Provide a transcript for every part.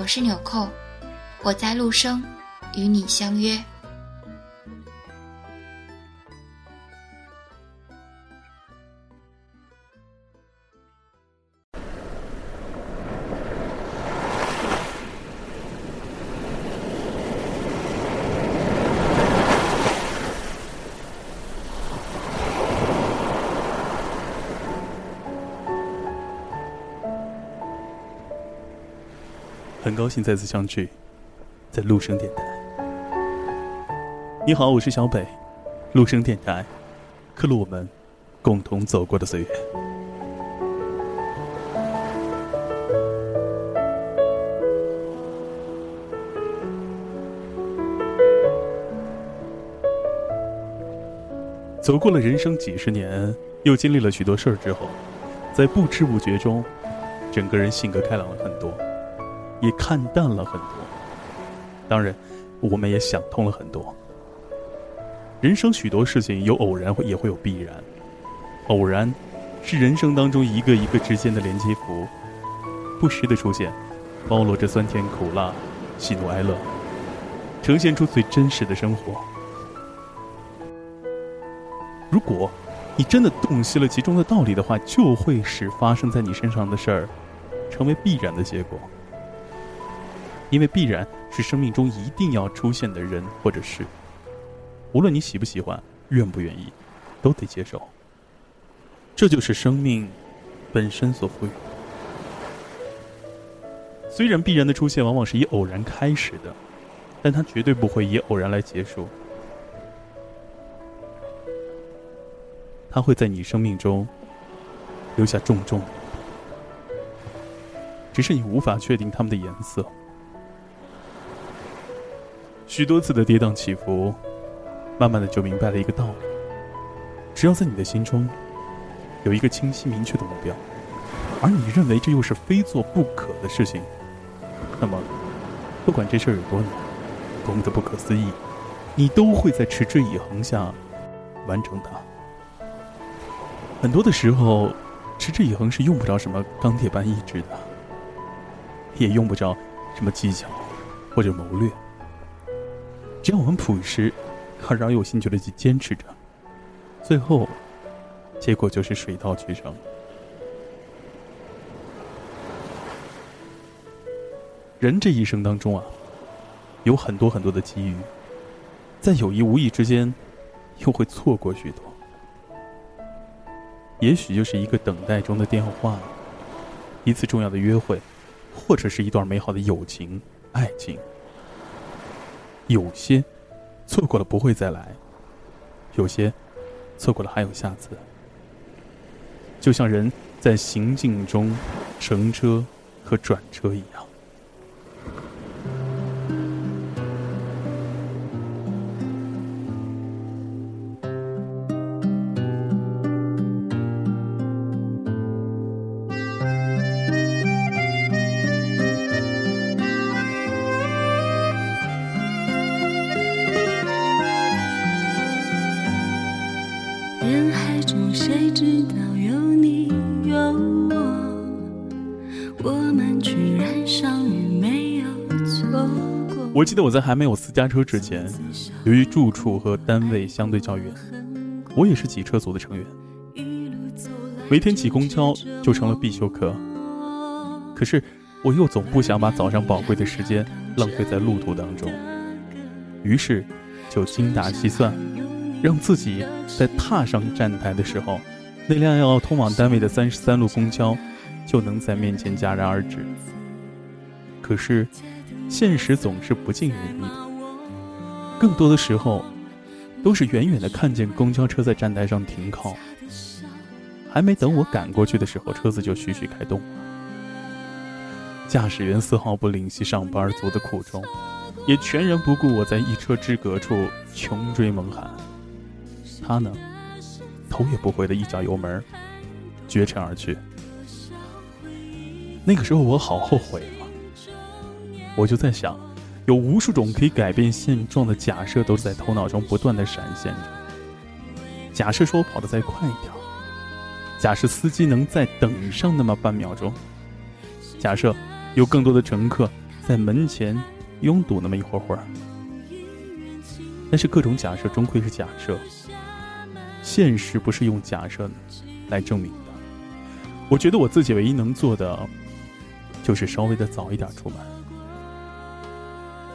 我是纽扣，我在陆生，与你相约。高兴再次相聚，在陆生电台。你好，我是小北，陆生电台，刻录我们共同走过的岁月。走过了人生几十年，又经历了许多事儿之后，在不知不觉中，整个人性格开朗了很多。也看淡了很多，当然，我们也想通了很多。人生许多事情有偶然，也会有必然。偶然，是人生当中一个一个之间的连接符，不时的出现，包罗着酸甜苦辣、喜怒哀乐，呈现出最真实的生活。如果你真的洞悉了其中的道理的话，就会使发生在你身上的事儿，成为必然的结果。因为必然是生命中一定要出现的人或者事，无论你喜不喜欢、愿不愿意，都得接受。这就是生命本身所赋予。虽然必然的出现往往是以偶然开始的，但它绝对不会以偶然来结束。它会在你生命中留下重重，只是你无法确定它们的颜色。许多次的跌宕起伏，慢慢的就明白了一个道理：只要在你的心中有一个清晰明确的目标，而你认为这又是非做不可的事情，那么不管这事儿有多难，多么的不可思议，你都会在持之以恒下完成它。很多的时候，持之以恒是用不着什么钢铁般意志的，也用不着什么技巧或者谋略。只要我们朴实，而饶有兴趣的去坚持着，最后，结果就是水到渠成。人这一生当中啊，有很多很多的机遇，在有意无意之间，又会错过许多。也许就是一个等待中的电话，一次重要的约会，或者是一段美好的友情、爱情。有些错过了不会再来，有些错过了还有下次。就像人在行进中乘车和转车一样。我记得我在还没有私家车之前，由于住处和单位相对较远，我也是挤车族的成员。每天挤公交就成了必修课。可是，我又总不想把早上宝贵的时间浪费在路途当中，于是就精打细算，让自己在踏上站台的时候，那辆要通往单位的三十三路公交就能在面前戛然而止。可是，现实总是不尽人意的，更多的时候，都是远远的看见公交车在站台上停靠，还没等我赶过去的时候，车子就徐徐开动。驾驶员丝毫不吝惜上班族的苦衷，也全然不顾我在一车之隔处穷追猛喊。他呢，头也不回的一脚油门，绝尘而去。那个时候我好后悔啊！我就在想，有无数种可以改变现状的假设都是在头脑中不断的闪现着。假设说我跑得再快一点，假设司机能再等上那么半秒钟，假设。有更多的乘客在门前拥堵那么一会儿会儿，但是各种假设终归是假设，现实不是用假设来证明的。我觉得我自己唯一能做的，就是稍微的早一点出门。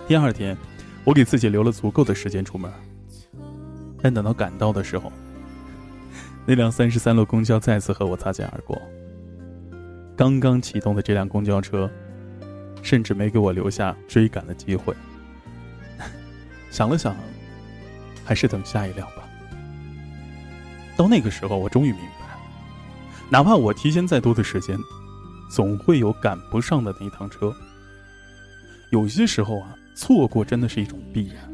第二天，我给自己留了足够的时间出门，但等到赶到的时候，那辆三十三路公交再次和我擦肩而过。刚刚启动的这辆公交车。甚至没给我留下追赶的机会。想了想，还是等下一辆吧。到那个时候，我终于明白，哪怕我提前再多的时间，总会有赶不上的那一趟车。有些时候啊，错过真的是一种必然。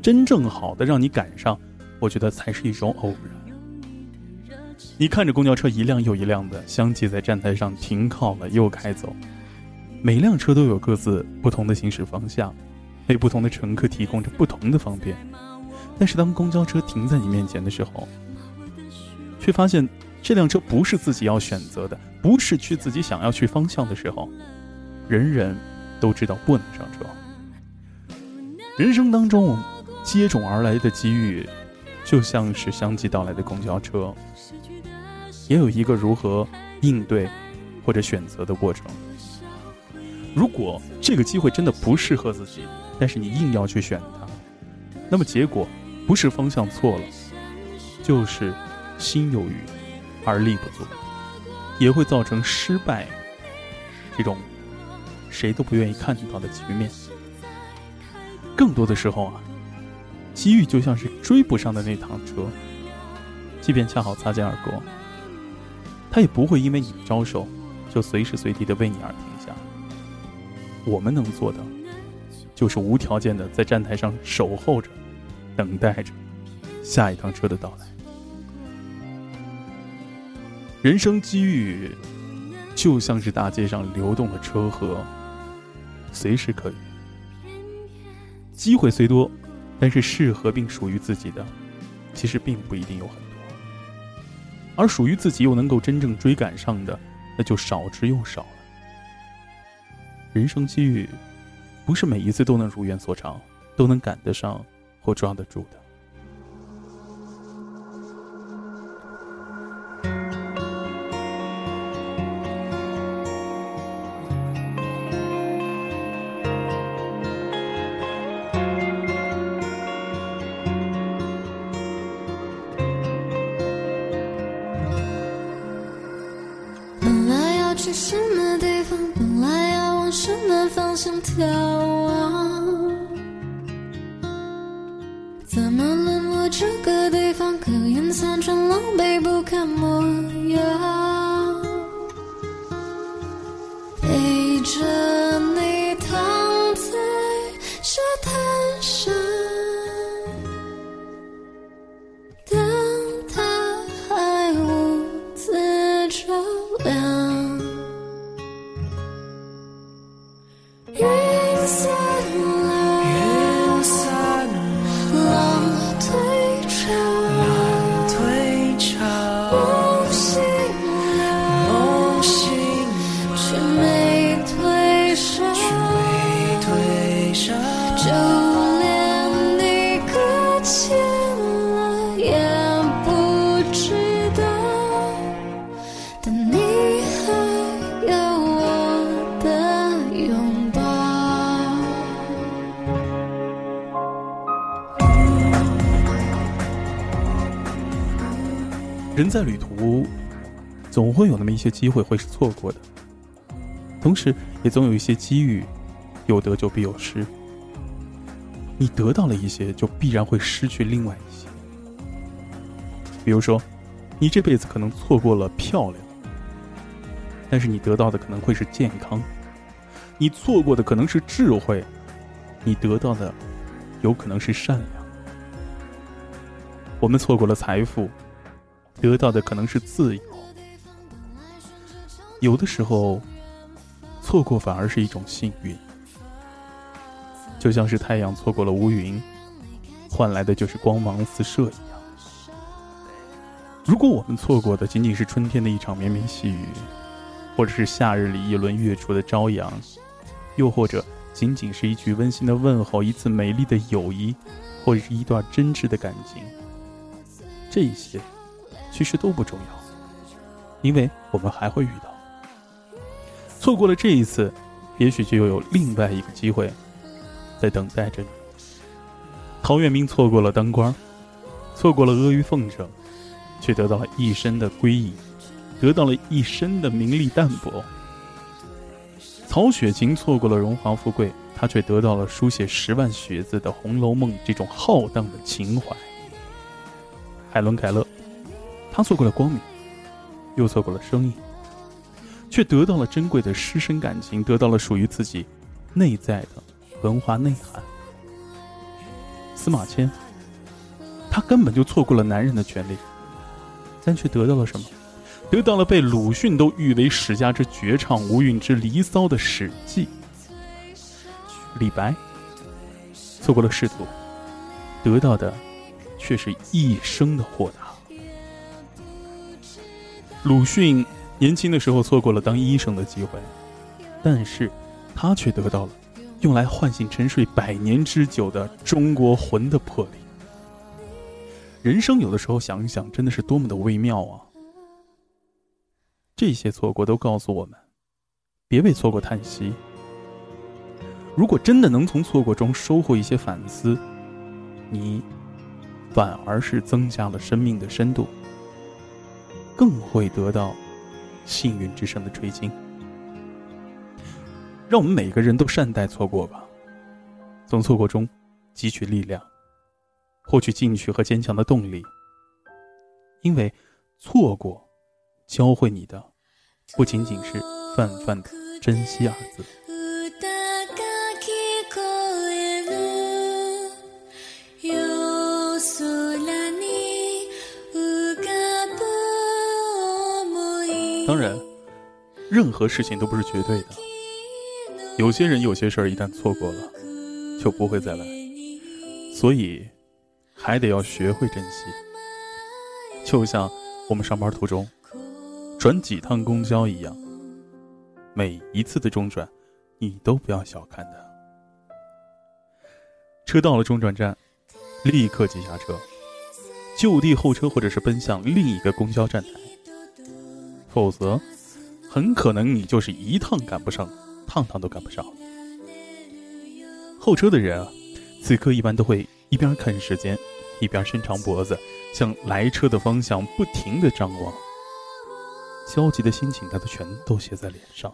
真正好的让你赶上，我觉得才是一种偶然。你看着公交车一辆又一辆的相继在站台上停靠了又开走。每辆车都有各自不同的行驶方向，为不同的乘客提供着不同的方便。但是当公交车停在你面前的时候，却发现这辆车不是自己要选择的，不是去自己想要去方向的时候，人人都知道不能上车。人生当中接踵而来的机遇，就像是相继到来的公交车，也有一个如何应对或者选择的过程。如果这个机会真的不适合自己，但是你硬要去选它，那么结果不是方向错了，就是心有余而力不足，也会造成失败这种谁都不愿意看到的局面。更多的时候啊，机遇就像是追不上的那趟车，即便恰好擦肩而过，他也不会因为你招手就随时随地的为你而停下。我们能做的，就是无条件的在站台上守候着，等待着下一趟车的到来。人生机遇，就像是大街上流动的车河，随时可以。机会虽多，但是适合并属于自己的，其实并不一定有很多。而属于自己又能够真正追赶上的，那就少之又少了。人生机遇，不是每一次都能如愿所偿，都能赶得上或抓得住的。什么地方？本来要往。什么方向眺望？怎么沦落这个地方？可怜残喘，狼狈不堪模见了也不知道，但你还有我的拥抱。人在旅途，总会有那么一些机会会是错过的，同时也总有一些机遇，有得就必有失。你得到了一些，就必然会失去另外一些。比如说，你这辈子可能错过了漂亮，但是你得到的可能会是健康；你错过的可能是智慧，你得到的有可能是善良。我们错过了财富。得到的可能是自由，有的时候，错过反而是一种幸运。就像是太阳错过了乌云，换来的就是光芒四射一样。如果我们错过的仅仅是春天的一场绵绵细雨，或者是夏日里一轮月初的朝阳，又或者仅仅是一句温馨的问候、一次美丽的友谊，或者是一段真挚的感情，这些。其实都不重要，因为我们还会遇到。错过了这一次，也许就又有另外一个机会在等待着你。陶渊明错过了当官，错过了阿谀奉承，却得到了一身的归隐，得到了一身的名利淡泊。曹雪芹错过了荣华富贵，他却得到了书写十万学字的《红楼梦》这种浩荡的情怀。海伦·凯勒。他错过了光明，又错过了生意，却得到了珍贵的师生感情，得到了属于自己内在的文化内涵。司马迁，他根本就错过了男人的权利，但却得到了什么？得到了被鲁迅都誉为史家之绝唱、无韵之离骚的《史记》。李白，错过了仕途，得到的却是一生的豁达。鲁迅年轻的时候错过了当医生的机会，但是，他却得到了用来唤醒沉睡百年之久的中国魂的魄力。人生有的时候想一想，真的是多么的微妙啊！这些错过都告诉我们，别为错过叹息。如果真的能从错过中收获一些反思，你反而是增加了生命的深度。更会得到幸运之神的垂青。让我们每个人都善待错过吧，从错过中汲取力量，获取进取和坚强的动力。因为错过教会你的，不仅仅是泛泛的珍惜二字。当然，任何事情都不是绝对的。有些人、有些事儿一旦错过了，就不会再来。所以，还得要学会珍惜。就像我们上班途中转几趟公交一样，每一次的中转，你都不要小看它。车到了中转站，立刻挤下车，就地候车，或者是奔向另一个公交站台。否则，很可能你就是一趟赶不上，趟趟都赶不上。候车的人啊，此刻一般都会一边看时间，一边伸长脖子，向来车的方向不停的张望。焦急的心情，他都全都写在脸上。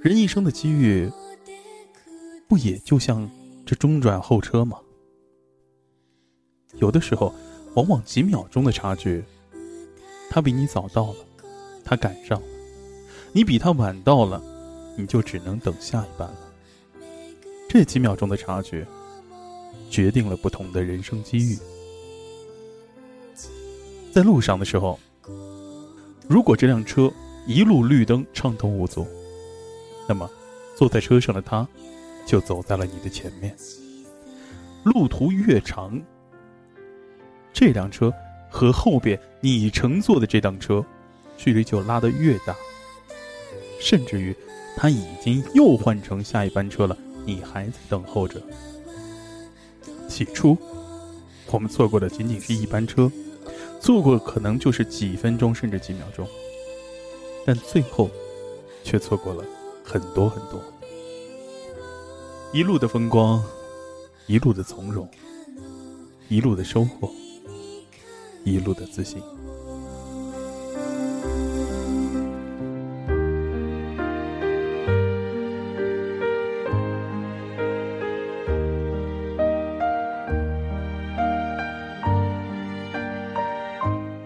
人一生的机遇，不也就像这中转候车吗？有的时候，往往几秒钟的差距。他比你早到了，他赶上了；你比他晚到了，你就只能等下一班了。这几秒钟的差距，决定了不同的人生机遇。在路上的时候，如果这辆车一路绿灯畅通无阻，那么坐在车上的他，就走在了你的前面。路途越长，这辆车。和后边你乘坐的这辆车，距离就拉得越大。甚至于，他已经又换成下一班车了，你还在等候着。起初，我们错过的仅仅是一班车，错过可能就是几分钟甚至几秒钟，但最后，却错过了很多很多。一路的风光，一路的从容，一路的收获。一路的自信。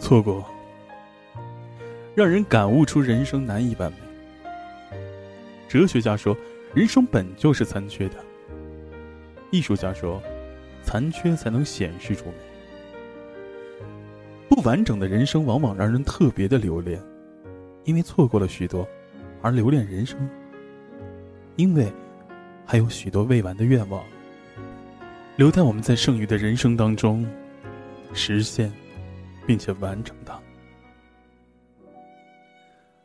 错过，让人感悟出人生难以完美。哲学家说，人生本就是残缺的。艺术家说，残缺才能显示出美。不完整的人生往往让人特别的留恋，因为错过了许多，而留恋人生，因为还有许多未完的愿望，留待我们在剩余的人生当中实现。并且完成它。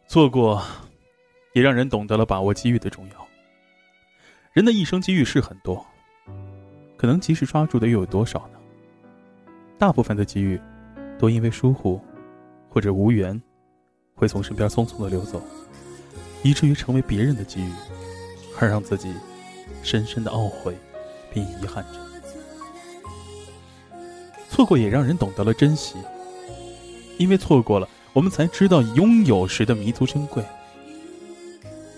错过，也让人懂得了把握机遇的重要。人的一生机遇是很多，可能及时抓住的又有多少呢？大部分的机遇，都因为疏忽或者无缘，会从身边匆匆的流走，以至于成为别人的机遇，而让自己深深的懊悔，并遗憾着。错过也让人懂得了珍惜。因为错过了，我们才知道拥有时的弥足珍贵；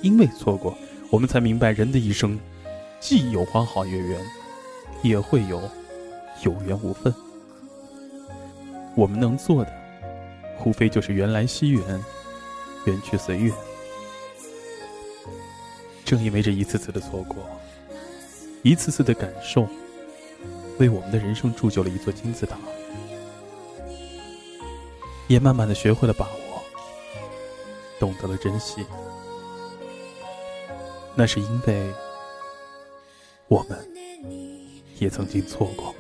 因为错过，我们才明白人的一生，既有花好月圆，也会有有缘无分。我们能做的，无非就是缘来惜缘，缘去随缘。正因为这一次次的错过，一次次的感受，为我们的人生铸就了一座金字塔。也慢慢的学会了把握，懂得了珍惜。那是因为，我们也曾经错过。